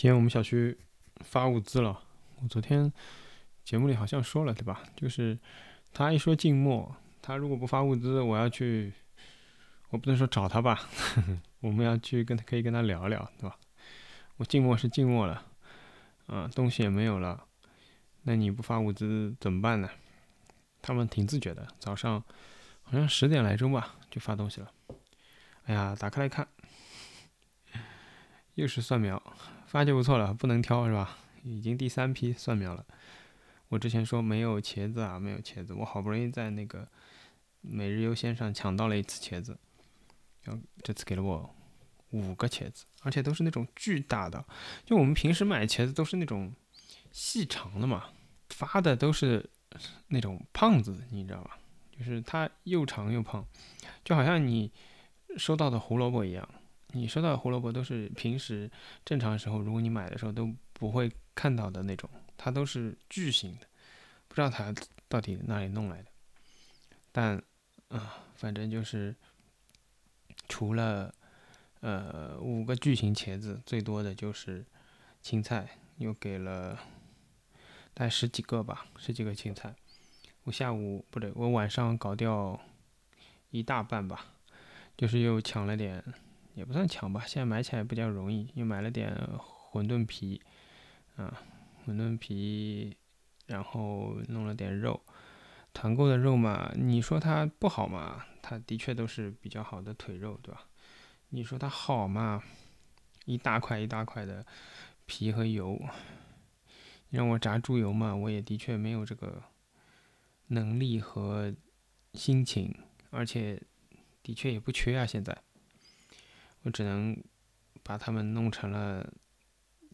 今天我们小区发物资了，我昨天节目里好像说了，对吧？就是他一说静默，他如果不发物资，我要去，我不能说找他吧，我们要去跟他可以跟他聊聊，对吧？我静默是静默了，啊，东西也没有了，那你不发物资怎么办呢？他们挺自觉的，早上好像十点来钟吧就发东西了，哎呀，打开来看，又是蒜苗。发就不错了，不能挑是吧？已经第三批蒜苗了。我之前说没有茄子啊，没有茄子，我好不容易在那个每日优先上抢到了一次茄子，然后这次给了我五个茄子，而且都是那种巨大的。就我们平时买茄子都是那种细长的嘛，发的都是那种胖子，你知道吧？就是它又长又胖，就好像你收到的胡萝卜一样。你收到胡萝卜都是平时正常时候，如果你买的时候都不会看到的那种，它都是巨型的，不知道它到底哪里弄来的。但啊，反正就是除了呃五个巨型茄子，最多的就是青菜，又给了大概十几个吧，十几个青菜。我下午不对，我晚上搞掉一大半吧，就是又抢了点。也不算抢吧，现在买起来比较容易，又买了点馄饨皮，啊，馄饨皮，然后弄了点肉，团购的肉嘛，你说它不好嘛？它的确都是比较好的腿肉，对吧？你说它好嘛？一大块一大块的皮和油，让我炸猪油嘛，我也的确没有这个能力和心情，而且的确也不缺啊，现在。我只能把他们弄成了，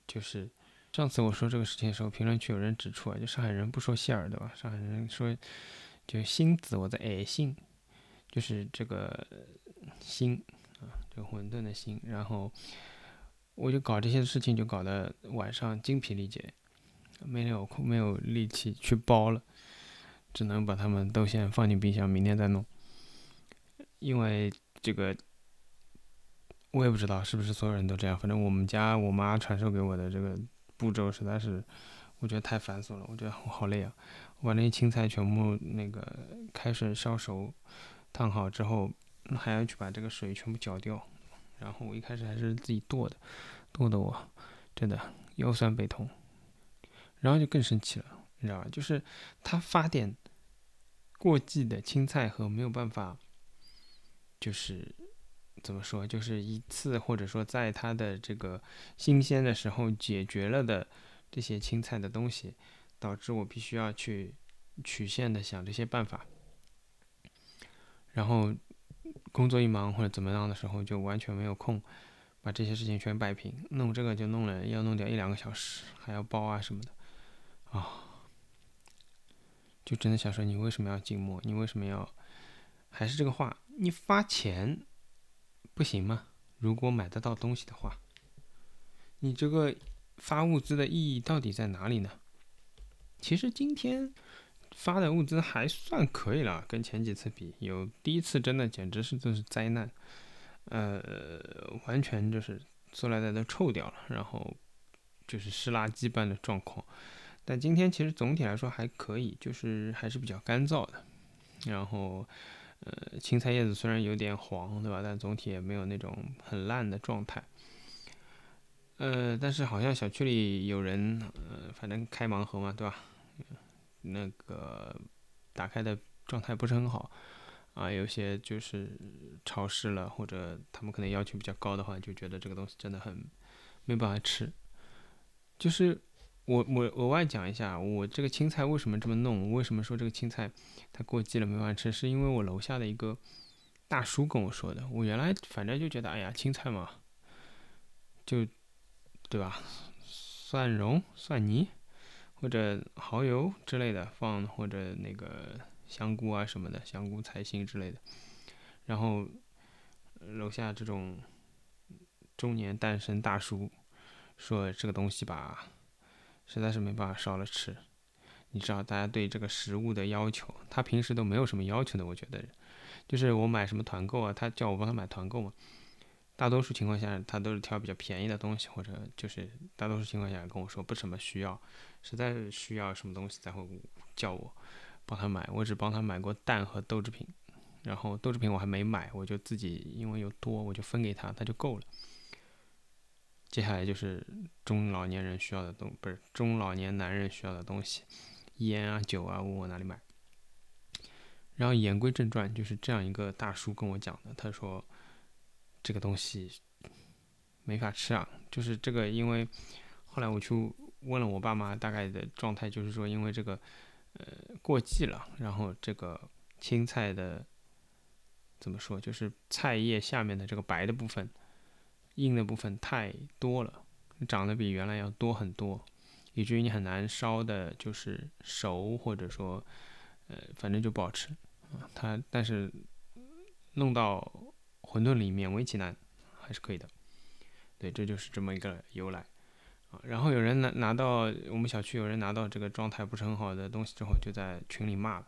就是上次我说这个事情的时候，评论区有人指出啊，就上海人不说馅儿对吧？上海人说就心子，我在爱心，就是这个心啊，这个馄饨的心。然后我就搞这些事情，就搞得晚上精疲力竭，没有空，没有力气去包了，只能把他们都先放进冰箱，明天再弄，因为这个。我也不知道是不是所有人都这样，反正我们家我妈传授给我的这个步骤实在是，我觉得太繁琐了，我觉得我好累啊！我把那些青菜全部那个开水烧熟，烫好之后，还要去把这个水全部搅掉，然后我一开始还是自己剁的，剁的我真的腰酸背痛，然后就更生气了，你知道吧？就是他发点过季的青菜和没有办法，就是。怎么说？就是一次，或者说在它的这个新鲜的时候解决了的这些青菜的东西，导致我必须要去曲线的想这些办法。然后工作一忙或者怎么样的时候，就完全没有空把这些事情全摆平。弄这个就弄了，要弄掉一两个小时，还要包啊什么的，啊，就真的想说，你为什么要静默？你为什么要？还是这个话，你发钱。不行吗？如果买得到东西的话，你这个发物资的意义到底在哪里呢？其实今天发的物资还算可以了，跟前几次比，有第一次真的简直是就是灾难，呃，完全就是塑料袋都臭掉了，然后就是湿垃圾般的状况。但今天其实总体来说还可以，就是还是比较干燥的，然后。呃，青菜叶子虽然有点黄，对吧？但总体也没有那种很烂的状态。呃，但是好像小区里有人，呃，反正开盲盒嘛，对吧？那个打开的状态不是很好，啊，有些就是潮湿了，或者他们可能要求比较高的话，就觉得这个东西真的很没办法吃，就是。我我额外讲一下，我这个青菜为什么这么弄？为什么说这个青菜它过季了没法吃？是因为我楼下的一个大叔跟我说的。我原来反正就觉得，哎呀，青菜嘛，就对吧？蒜蓉、蒜泥或者蚝油之类的放，或者那个香菇啊什么的，香菇、菜心之类的。然后楼下这种中年单身大叔说这个东西吧。实在是没办法烧了吃，你知道大家对这个食物的要求，他平时都没有什么要求的。我觉得，就是我买什么团购啊，他叫我帮他买团购嘛，大多数情况下他都是挑比较便宜的东西，或者就是大多数情况下跟我说不什么需要，实在是需要什么东西才会叫我帮他买。我只帮他买过蛋和豆制品，然后豆制品我还没买，我就自己因为有多我就分给他，他就够了。接下来就是中老年人需要的东，不是中老年男人需要的东西，烟啊酒啊，问我哪里买。然后言归正传，就是这样一个大叔跟我讲的，他说这个东西没法吃啊，就是这个，因为后来我去问了我爸妈，大概的状态就是说，因为这个呃过季了，然后这个青菜的怎么说，就是菜叶下面的这个白的部分。硬的部分太多了，长得比原来要多很多，以至于你很难烧的，就是熟或者说，呃，反正就不好吃啊。它但是弄到馄饨里面，其难还是可以的。对，这就是这么一个由来啊。然后有人拿拿到我们小区有人拿到这个状态不是很好的东西之后，就在群里骂了，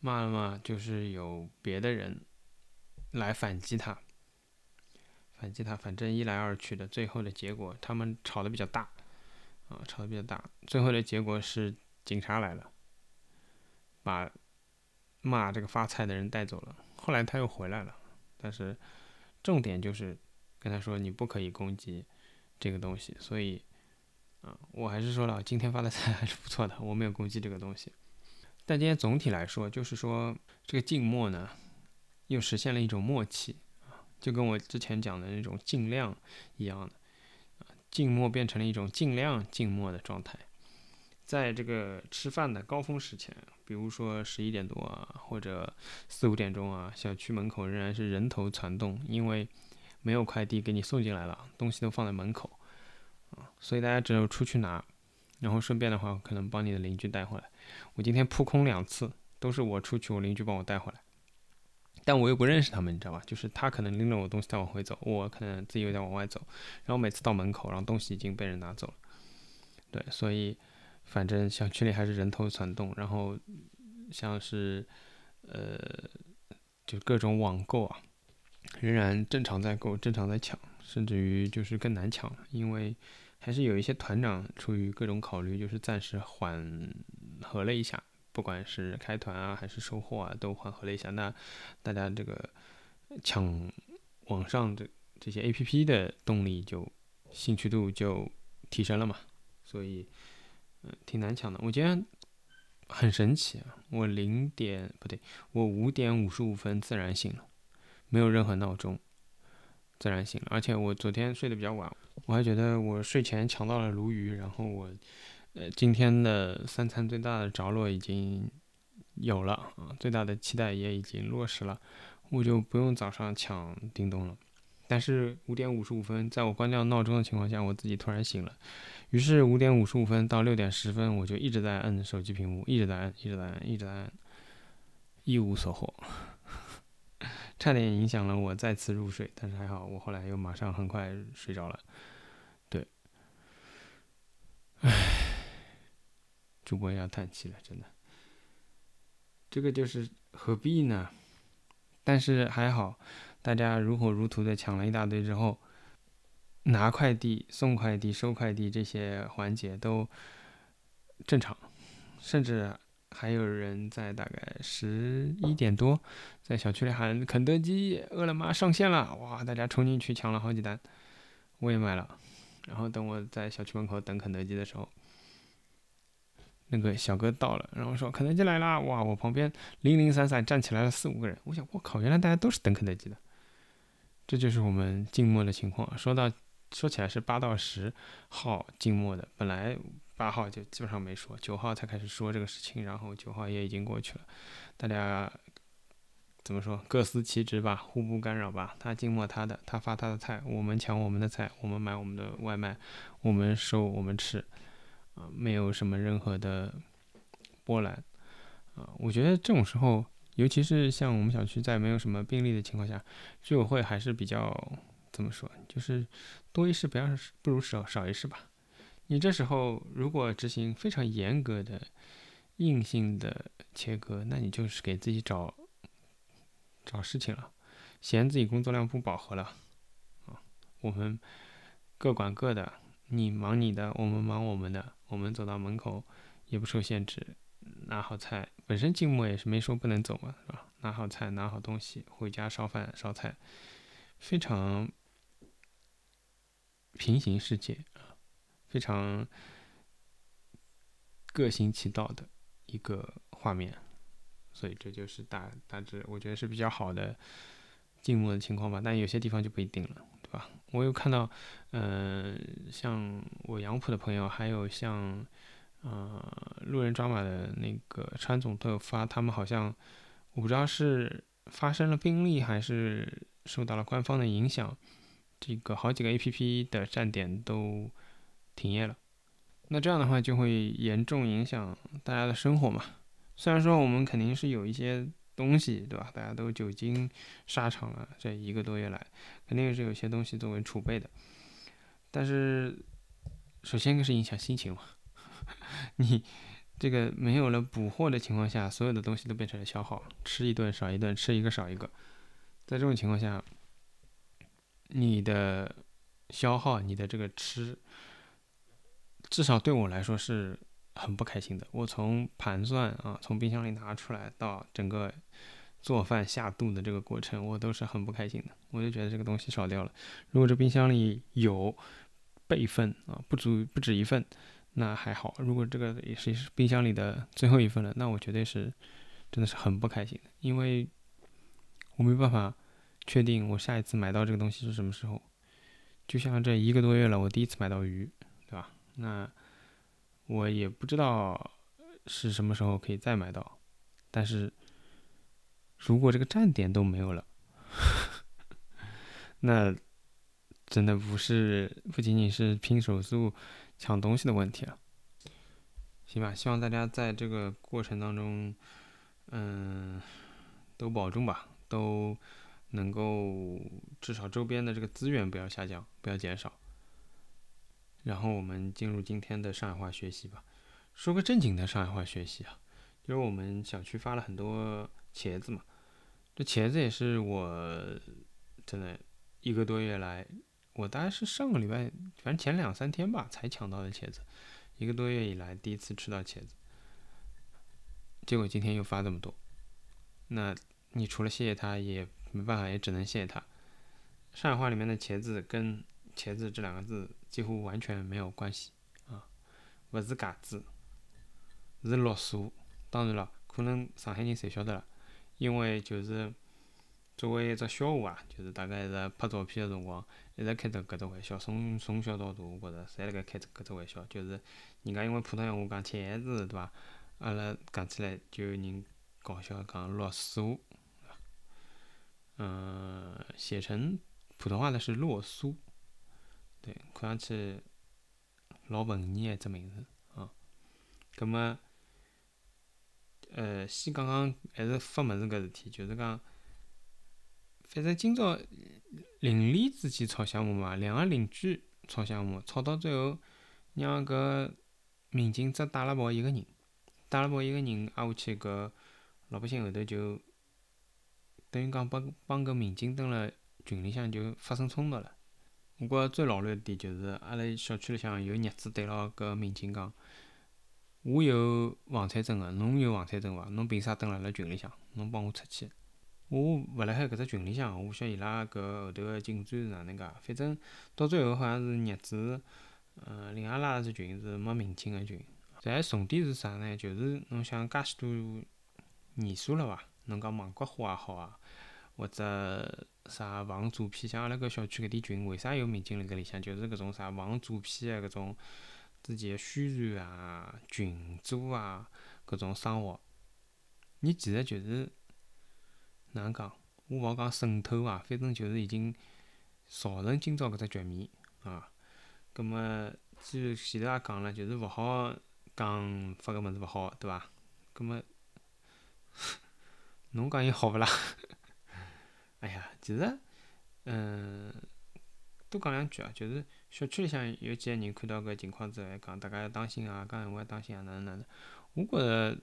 骂了嘛，就是有别的人来反击他。反击他，反正一来二去的，最后的结果他们吵得比较大，啊，吵得比较大，最后的结果是警察来了，把骂这个发菜的人带走了。后来他又回来了，但是重点就是跟他说你不可以攻击这个东西。所以，啊，我还是说了，今天发的菜还是不错的，我没有攻击这个东西。但今天总体来说，就是说这个静默呢，又实现了一种默契。就跟我之前讲的那种尽量一样的，啊，静默变成了一种尽量静默的状态。在这个吃饭的高峰时前，比如说十一点多啊，或者四五点钟啊，小区门口仍然是人头攒动，因为没有快递给你送进来了，东西都放在门口，啊，所以大家只有出去拿，然后顺便的话，可能帮你的邻居带回来。我今天扑空两次，都是我出去，我邻居帮我带回来。但我又不认识他们，你知道吧？就是他可能拎着我东西在往回走，我可能自己又在往外走，然后每次到门口，然后东西已经被人拿走了。对，所以反正小区里还是人头攒动，然后像是呃，就各种网购啊，仍然正常在购，正常在抢，甚至于就是更难抢了，因为还是有一些团长出于各种考虑，就是暂时缓和了一下。不管是开团啊，还是收货啊，都缓和了一下。那大家这个抢网上的这些 A P P 的动力就兴趣度就提升了嘛。所以，嗯，挺难抢的。我今天很神奇啊，我零点不对，我五点五十五分自然醒了，没有任何闹钟，自然醒了。而且我昨天睡得比较晚，我还觉得我睡前抢到了鲈鱼，然后我。呃，今天的三餐最大的着落已经有了啊，最大的期待也已经落实了，我就不用早上抢叮咚了。但是五点五十五分，在我关掉闹钟的情况下，我自己突然醒了。于是五点五十五分到六点十分，我就一直在摁手机屏幕，一直在按，一直在按，一直在按，一无所获，差点影响了我再次入睡。但是还好，我后来又马上很快睡着了。对，唉。主播要叹气了，真的，这个就是何必呢？但是还好，大家如火如荼的抢了一大堆之后，拿快递、送快递、收快递这些环节都正常，甚至还有人在大概十一点多在小区里喊肯德基、饿了么上线了，哇！大家冲进去抢了好几单，我也买了。然后等我在小区门口等肯德基的时候。那个小哥到了，然后说肯德基来啦！哇，我旁边零零散散站起来了四五个人。我想，我靠，原来大家都是等肯德基的。这就是我们静默的情况。说到说起来是八到十号静默的，本来八号就基本上没说，九号才开始说这个事情，然后九号也已经过去了。大家怎么说？各司其职吧，互不干扰吧。他静默他的，他发他的菜，我们抢我们的菜，我们买我们的外卖，我们收我们吃。啊，没有什么任何的波澜啊！我觉得这种时候，尤其是像我们小区在没有什么病例的情况下，居委会还是比较怎么说，就是多一事不要不如少少一事吧。你这时候如果执行非常严格的硬性的切割，那你就是给自己找找事情了。嫌自己工作量不饱和了，啊，我们各管各的，你忙你的，我们忙我们的，我们走到门口也不受限制，拿好菜，本身静默也是没说不能走嘛，是吧？拿好菜，拿好东西，回家烧饭烧菜，非常平行世界啊，非常各行其道的一个画面，所以这就是大大致我觉得是比较好的静默的情况吧，但有些地方就不一定了，对吧？我有看到，嗯，像我杨浦的朋友，还有像，呃，路人抓马的那个川总都有发，他们好像。我不知道是发生了病例还是受到了官方的影响，这个好几个 A P P 的站点都停业了。那这样的话就会严重影响大家的生活嘛。虽然说我们肯定是有一些东西，对吧？大家都久经沙场了，这一个多月来肯定是有些东西作为储备的。但是首先是影响心情嘛，你。这个没有了补货的情况下，所有的东西都变成了消耗，吃一顿少一顿，吃一个少一个。在这种情况下，你的消耗，你的这个吃，至少对我来说是很不开心的。我从盘算啊，从冰箱里拿出来到整个做饭下肚的这个过程，我都是很不开心的。我就觉得这个东西少掉了。如果这冰箱里有备份啊，不足不止一份。那还好，如果这个也是冰箱里的最后一份了，那我绝对是真的是很不开心的，因为我没办法确定我下一次买到这个东西是什么时候。就像这一个多月了，我第一次买到鱼，对吧？那我也不知道是什么时候可以再买到。但是如果这个站点都没有了，那真的不是不仅仅是拼手速。抢东西的问题了，行吧，希望大家在这个过程当中，嗯，都保重吧，都能够至少周边的这个资源不要下降，不要减少。然后我们进入今天的上海话学习吧。说个正经的上海话学习啊，就是我们小区发了很多茄子嘛，这茄子也是我真的一个多月来。我大概是上个礼拜，反正前两三天吧，才抢到的茄子，一个多月以来第一次吃到茄子，结果今天又发这么多，那你除了谢谢他，也没办法，也只能谢谢他。上海话里面的茄子跟茄子这两个字几乎完全没有关系啊，勿是嘎子，是绿薯。当然了，可能上海人侪晓得了，因为就是。作为一只笑话啊，就是大概是拍照片的辰光，一直开着搿只玩笑，从从小到大，我觉着侪辣盖开着搿只玩笑，就是人家因为普通闲话讲茄子，对伐？阿拉讲起来就有人搞笑讲绿苏，嗯，写成普通话的是洛苏，对，看上去老文艺一只名字啊。葛末，呃，先讲讲还是发物事搿事体，就是讲。反正今朝邻里之间吵相骂嘛，两个邻居吵相骂，吵到最后，让搿民警只带了跑一个人，带了跑一个人挨下去，搿老百姓后头就等于讲帮帮搿民警蹲辣群里向就发生冲突了。我觉着最老卵一点就是阿拉小区里向有业主对牢搿民警讲：“我有房产证个，侬有房产证伐？侬凭啥蹲辣辣群里向？侬帮我出去！”我勿辣海搿只群里向，我晓得伊拉搿后头个进展是哪能介。反正到最后好像是业主，嗯，另外拉了只群是没民警个群。再重点是啥呢？就是侬想介许多年数了伐？侬讲网格化也好啊，或者啥防诈骗，像阿拉搿小区搿点群，为啥有民警辣搿里向？就是搿种啥防诈骗个搿种之前个宣传啊、群组啊搿种生活，你其实就是。哪能讲？我勿好讲渗透伐，反正就是已经造成今朝搿只局面啊。葛末，既然前头也讲了，就是勿好讲发搿物事勿好，对伐？葛末，侬讲伊好勿啦？哎呀，其实，嗯，多讲两句啊，就是小区里向有几个人看到搿情况之后，还讲大家要当心啊，讲闲话要当心啊，哪能哪能？我觉着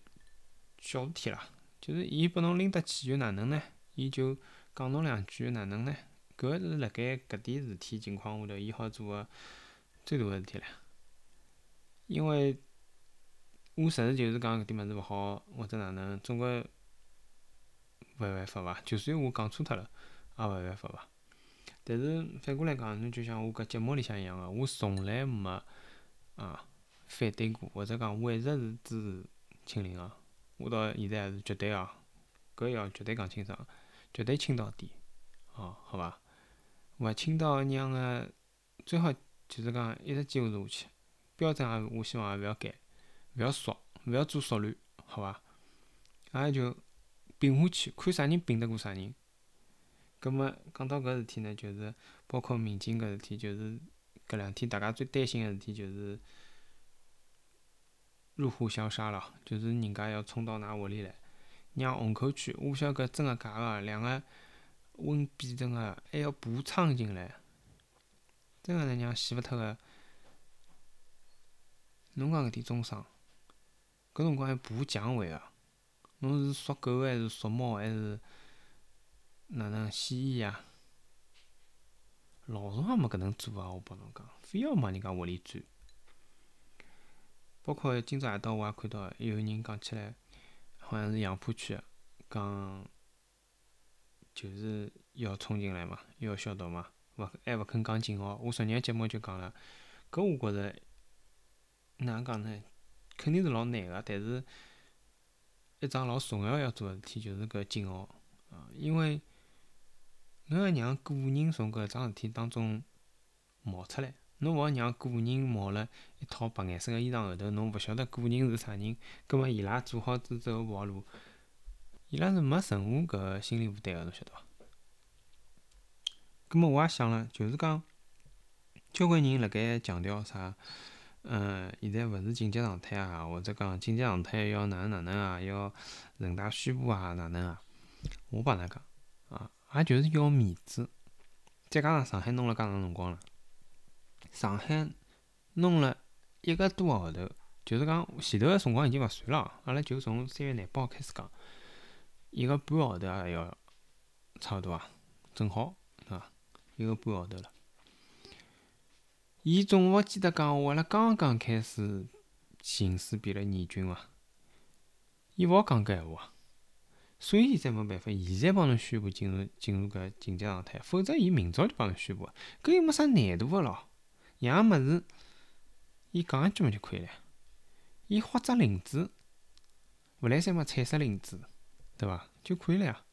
小事体啦。就是伊拨侬拎得起就哪能呢？伊就讲侬两句，哪能呢？搿是辣盖搿点事体情况下头，伊好做个最大个事体唻。因为我实事求是讲搿点物事勿好，或者哪能，总归勿犯法伐？就算我讲错脱了，也勿犯法伐？但是反过来讲，侬就像我搿节目里向一样个，我从来没啊反对过，或者讲我一直是支持清零个。我到现在还是绝对哦，搿要绝对讲清爽，绝对清到底，哦，好伐？勿清到让个最好就是讲一直坚持下去，标准也我希望也勿要改，勿要缩，勿要做缩乱，好伐？也就并下去，看啥人并得过啥人。葛末讲到搿事体呢，就是包括民警搿事体，就是搿两天大家最担心个事体，就是入户消杀了，就是人家要冲到㑚屋里来，让虹口区，我勿晓得搿真个假个，两个温比真个还要步仓进来，真个能让死勿脱个。侬讲搿点中伤，搿辰光还爬墙回个，侬是属狗还是属猫还是？哪能蜥蜴呀？老鼠也没搿能做啊！我帮侬讲，非要往人家屋里钻。包括今朝夜到，我也看到有人讲起来，好像是杨浦区，讲就是要冲进来嘛，要消毒嘛，勿还勿肯讲警号。我昨日节目就讲了，搿我觉着哪能讲呢？肯定是老难个，但是一桩老重要要做个事体就是搿警号啊，因为。侬要让个人从搿桩事体当中冒出来，侬勿好让个人冒了一套白颜色个衣裳后头，侬勿晓得个人是啥人，葛末伊拉做好之后跑路，伊拉是没任何搿心理负担个，侬晓得伐？葛末我也想了，就是讲，交关人辣盖强调啥，嗯，现在勿是紧急状态啊，或者讲紧急状态要哪能哪能啊，要人大宣布啊，哪能啊？我帮㑚讲啊。也就是要面子，再加上上海弄了介长辰光了，上海弄了一个多号头，就是讲前头个辰光已经勿算了，阿拉就从三月廿八号开始讲，一个半号头也要差勿多啊，正好啊，一个半号头了。伊总勿记得讲，我阿拉刚刚开始形势变了严峻伐？伊勿好讲搿闲话。所以伊才没办法，现在帮侬宣布进入进入搿紧急状态，否则伊明朝就帮侬宣布，搿又没啥难度个咯。样物事，伊讲一句嘛就可以了。伊画只领子，勿来三嘛彩色领子，对伐？就可以了呀。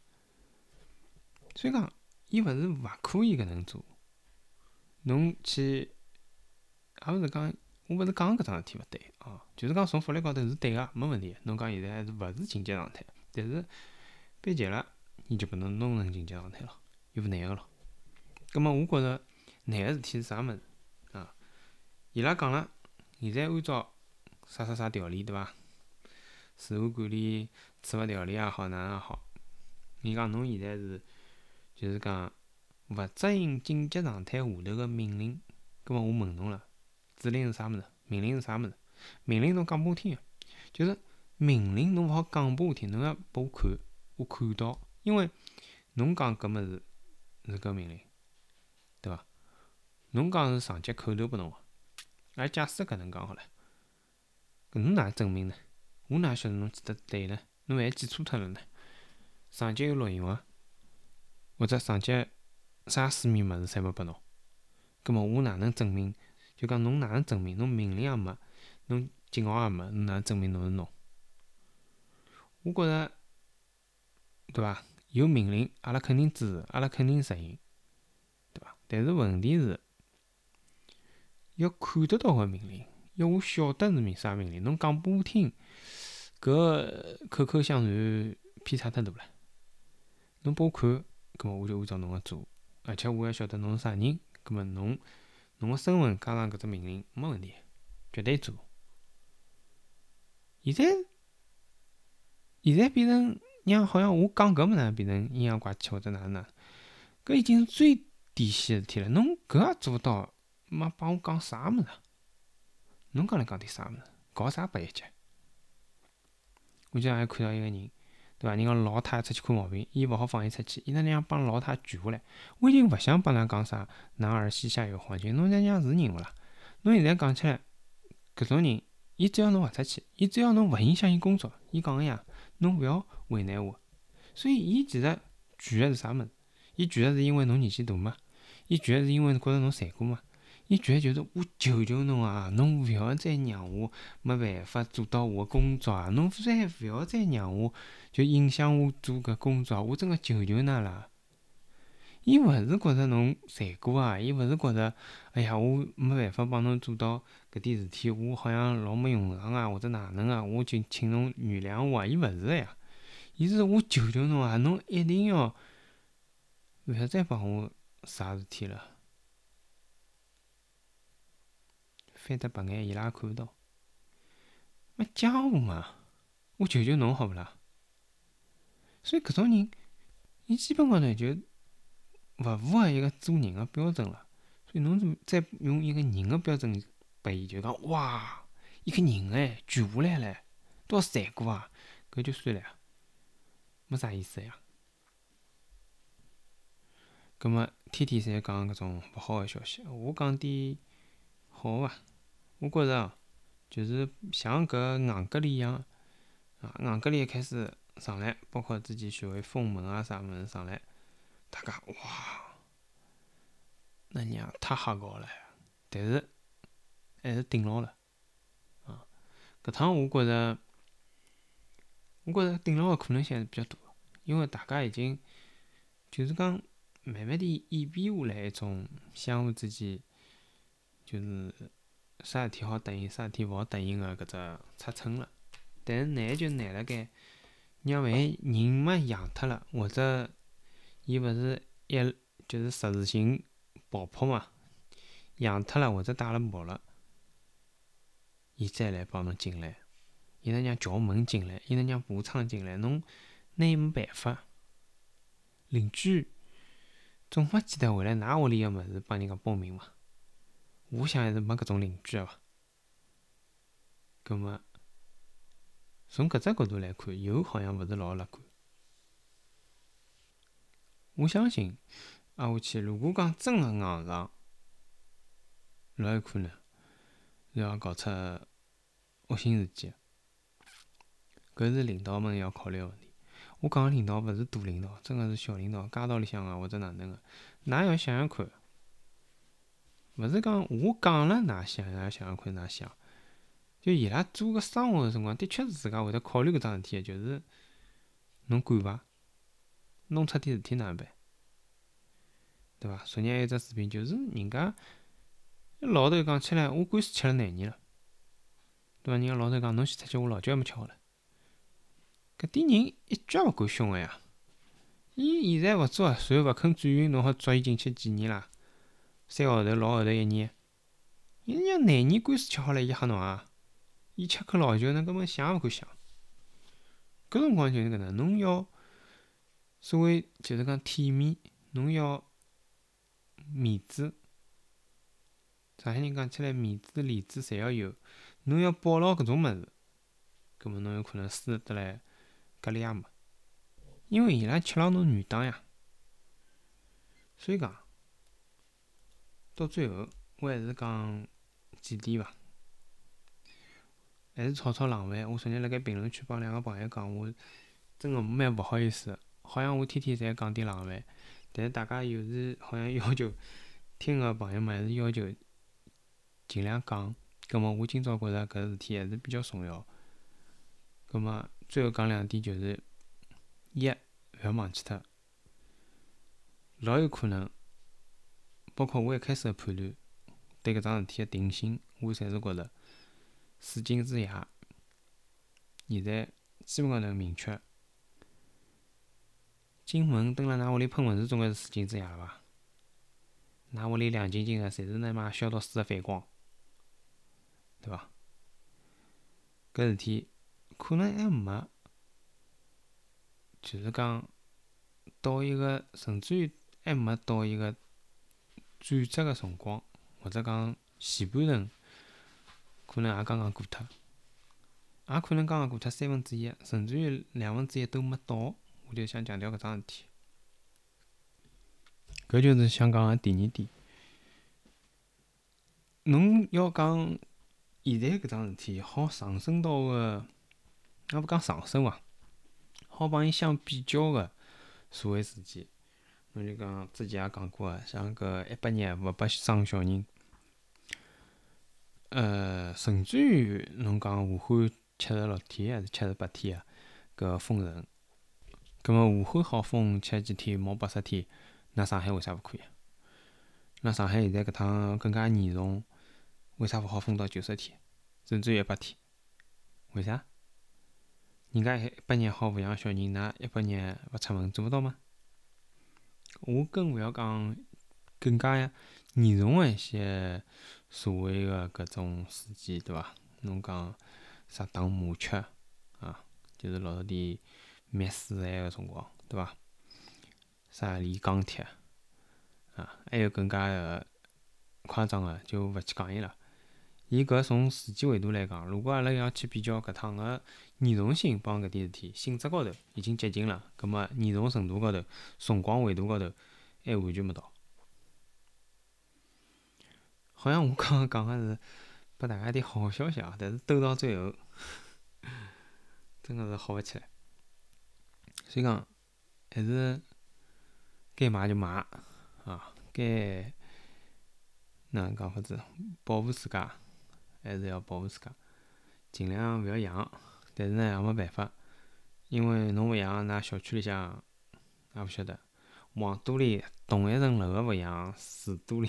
所以讲，伊勿是勿可以搿能做。侬去，也勿是讲，我勿是讲搿桩事体勿对哦，就是讲从法律高头是对个，没问题。侬讲现在还是勿是紧急状态，但是。憋急了，伊就拨侬弄成紧急状态了，又勿难个咯。葛末我觉着难个事体是啥物事啊？伊拉讲了，现在按照啥啥啥条例对伐？自我管理处罚条例也好，哪能也好，伊讲侬现在是就是讲勿执行紧急状态下头个命令。葛末我问侬了，指令是啥物事？命令是啥物事？命令侬讲拨我听个，就是命令侬勿好讲拨我听，侬要拨我看。我看到，因为侬讲搿物事是搿命令，对伐？侬讲是上级口头拨侬个，而假使搿能讲好了，搿侬哪证明呢？我哪晓得侬记得对呢？侬还记错脱了呢？上级有录音伐？或者上级啥书面物事侪没拨侬？葛末我哪能证明？就讲侬哪能证明？侬命令也没，侬警号也没，侬哪能证明侬是侬？我觉着。对伐？有命令，阿拉肯定支持，阿拉肯定执行，对伐？但是问题是，要看得到个命令，要我晓得是命啥命令，侬讲拨我听，搿口口相传偏差太大了。侬拨我看，葛末我就按照侬个做，而且我还晓得侬是啥人，葛末侬侬个身份加上搿只命令没问题，绝对做。现在现在变成。让好像我讲搿物事变成阴阳怪气或者哪能哪，搿已经是最底线个事体了。侬搿也做勿到，妈帮我讲啥物事？侬讲来讲点啥物事？搞啥八一级？我今朝还看到一个人，对伐？人家老太出去看毛病，伊勿好放伊出去，伊能让帮老太聚下来。我已经勿想帮㑚讲啥男儿膝下有黄金，侬娘娘是人勿啦？侬现在讲起来，搿种人，伊只要侬勿出去，伊只要侬勿影响伊工作，伊讲个呀，侬勿要为难我。所以，伊其实拒个是啥物事？伊拒个是因为侬年纪大嘛？伊拒个是因为觉着侬残酷嘛？伊拒个就是我求求侬啊，侬勿要再让我没办法做到我个工作啊！侬再勿要再让我就影响我做搿工作，我真个求求㑚了。伊勿是觉着侬罪过啊，伊勿是觉着，哎呀，我没办法帮侬做到搿点事体，我好像老没用场啊，或者哪能啊，我就请侬原谅我啊！伊勿是个呀。伊是我求求侬啊，侬一定要勿要再帮我啥事体了。翻得白眼，伊拉也看勿到。没家务嘛，我求求侬好勿啦？所以搿种人，伊基本高头就勿符合一个做人个标准了。所以侬再用一个人个标准拨伊，就讲哇，一个人哎，聚下来唻，多残酷啊！搿就算了呀。没啥意思呀。葛末天天侪讲搿种勿好个消息，我讲点好伐？我觉着哦，就是像搿硬隔离一样，啊，硬隔离一开始上来，包括之前学会封门啊啥物事上来，大家哇，那娘太吓高了，但是还是顶牢了，啊，搿趟我觉着，我觉着顶牢个可能性还是比较大。因为大家已经就是讲慢慢地演变下来一种相互之间就是啥事体好答应，啥事体勿好答应个搿只尺寸了。但是难就难辣盖，让万一人嘛养脱了，或者伊勿是一就是实时性爆破嘛，养脱了或者带了毛了，伊再来帮侬进来，伊能让撬门进来，伊能让爬窗进来，侬。拿伊没办法，邻居总勿记得回来㑚屋里个物事帮人家报名伐？我想还是没搿种邻居个伐？搿么从搿只角度来看，有好像勿是老乐观。我相信挨下去，如果讲真个硬上，老有可能是要搞出恶性事件。搿是领导们要考虑个问题。我讲个领导勿是大领导，真个是小领导，街道里向个或者哪能个，㑚要想想看，勿是讲我讲了哪想，㑚想想看哪想，就伊拉做个生活个辰光，的确是自家会得考虑搿桩事体个，就是侬管伐？弄出点事体哪能办？对伐？昨日还有只视频，就是人家老头讲起来，我官司吃了廿年了，对伐？人家老头讲，侬先出去，我老酒还没吃好唻。搿点人一句也勿敢凶个呀！伊现在勿做，随后勿肯转运，侬好抓伊进去几年啦？三个号头、六个号头、一年？伊娘廿年官司吃好了，伊吓侬啊？伊吃口老酒，侬根本想也勿敢想。搿辰光就是搿能，侬要所谓就是讲体面，侬要面子。上海人讲起来，面子、里子侪要有，侬要保牢搿种物事，搿么侬有可能输得来。格里也没，因为伊拉吃牢侬原档呀，所以讲到最后，我还是讲几点伐，还是炒炒冷饭。我昨日辣盖评论区帮两个朋友讲，我真个蛮勿好意思，好像我天天侪讲点冷饭，但是大家有时好像要求听个朋友们还是要求尽量讲，葛末我今朝觉着搿事体还是比较重要，葛末。最后讲两点，就是一，勿要忘记脱，老有可能，包括我一开始个判断，对搿桩事体个定性，我侪是觉着，水井之夜，现在基本高头明确，进门蹲辣㑚屋里喷蚊子，总归是水井之夜了伐？㑚屋里亮晶晶个，侪是那妈消毒水个反光，对伐？搿事体。可能还没，就是讲到一个，甚至于还没到一个转折个辰光，或者讲前半程，可能也刚刚过脱，也可能刚刚过脱三分之一，甚至于两分之一都没到，我就想强调搿桩事体。搿就是想讲个第二点。侬要讲现在搿桩事体好上升到个，也勿讲上升伐，好帮伊相比较个社会事件，侬就讲之前也讲过个，像搿一百日勿拨生小人，呃，甚至于侬讲武汉七十六天还是七十八天啊，搿封城，葛末武汉好封七几天，毛八十天。那上海为啥勿可以？那上海现在搿趟更加严重，为啥勿好封到九十天，甚至于一百天？为啥？人家一百日好抚养小人，㑚一百日勿出门做勿到吗？我更勿要讲更加严重个一些社会个搿种事件，对伐？侬讲啥打麻雀啊，就是老早点灭水害个辰光，对伐？啥炼钢铁啊？还有更加个夸张个，就勿去讲伊了。伊搿从时间维度来讲，如果阿拉要去比较搿趟个严重性帮搿点事体性质高头已经接近了，葛末严重程度高头、辰光维度高头还完全没到。好像我刚刚讲个是拨大家点好消息啊，但是斗到最后，真个是好勿起来。所以讲，还是。该买就买，啊，该哪能讲法子？保护自家，还是要保护自家，尽量勿要养。但是呢，也没办法，因为侬勿养，㑚小区里向也勿晓得，黄都里同一层楼个勿养，树都里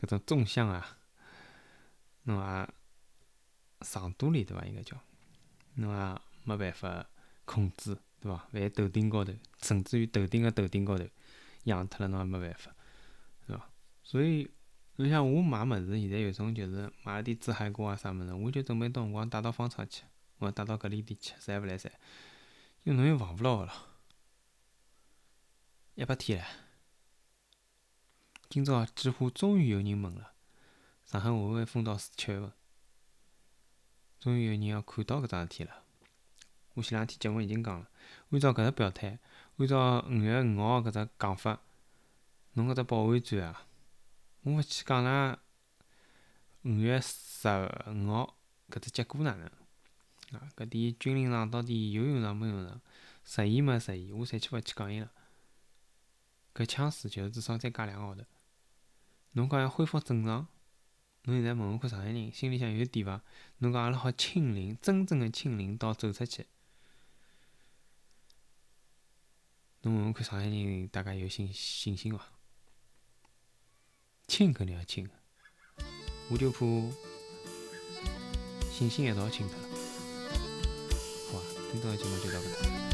搿种纵向啊，侬也上都里对伐？应该叫，侬也没办法控制。对伐？万一头顶高头，甚至于头顶个头顶高头养脱了，侬也没办法，对伐？所以，侬像我买物事，现在有种就是买了点紫海瓜啊啥物事，我就准备到辰光带到方舱去，或带到搿里点去，侪勿来三，因为侬又防勿牢个了。一百天了，今朝几乎终于有人问了：上海会勿会封到四七月份？终于有人要看到搿桩事体了。我前两天节目已经讲了。按照搿只表态，按照五月五号搿只讲法，侬搿只保安战啊，我勿去讲㑚五月十五号搿只结果哪能？啊，搿点军令状到底有用上没用上？实现没实现？我侪去勿去讲伊了。搿枪势就是至少再加两个号头。侬讲要恢复正常，侬现在问问看上海人心里向有底伐？侬讲阿拉好清零，真正的清零到走出去。侬问问看，上海人大家有信信心伐？清肯定要清，我就怕星星一道清脱了。好吧，今朝的节目就到搿搭。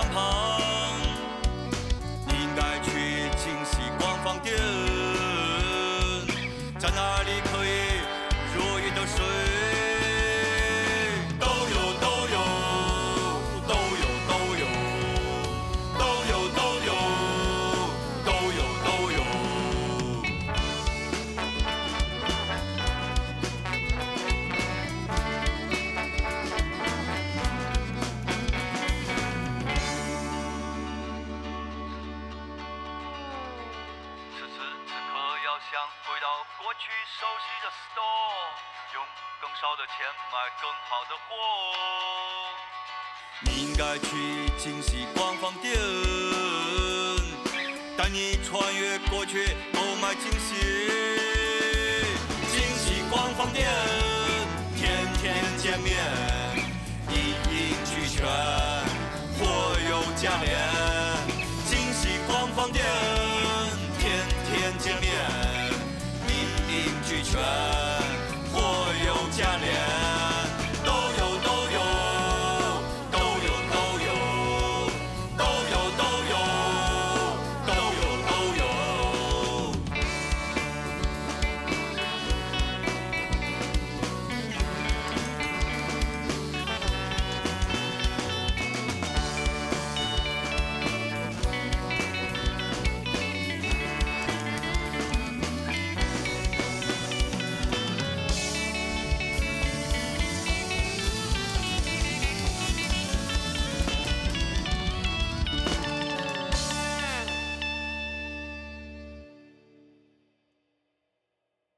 你见面，一应俱全，货有价廉，惊喜官方店，天天见面，一应俱全。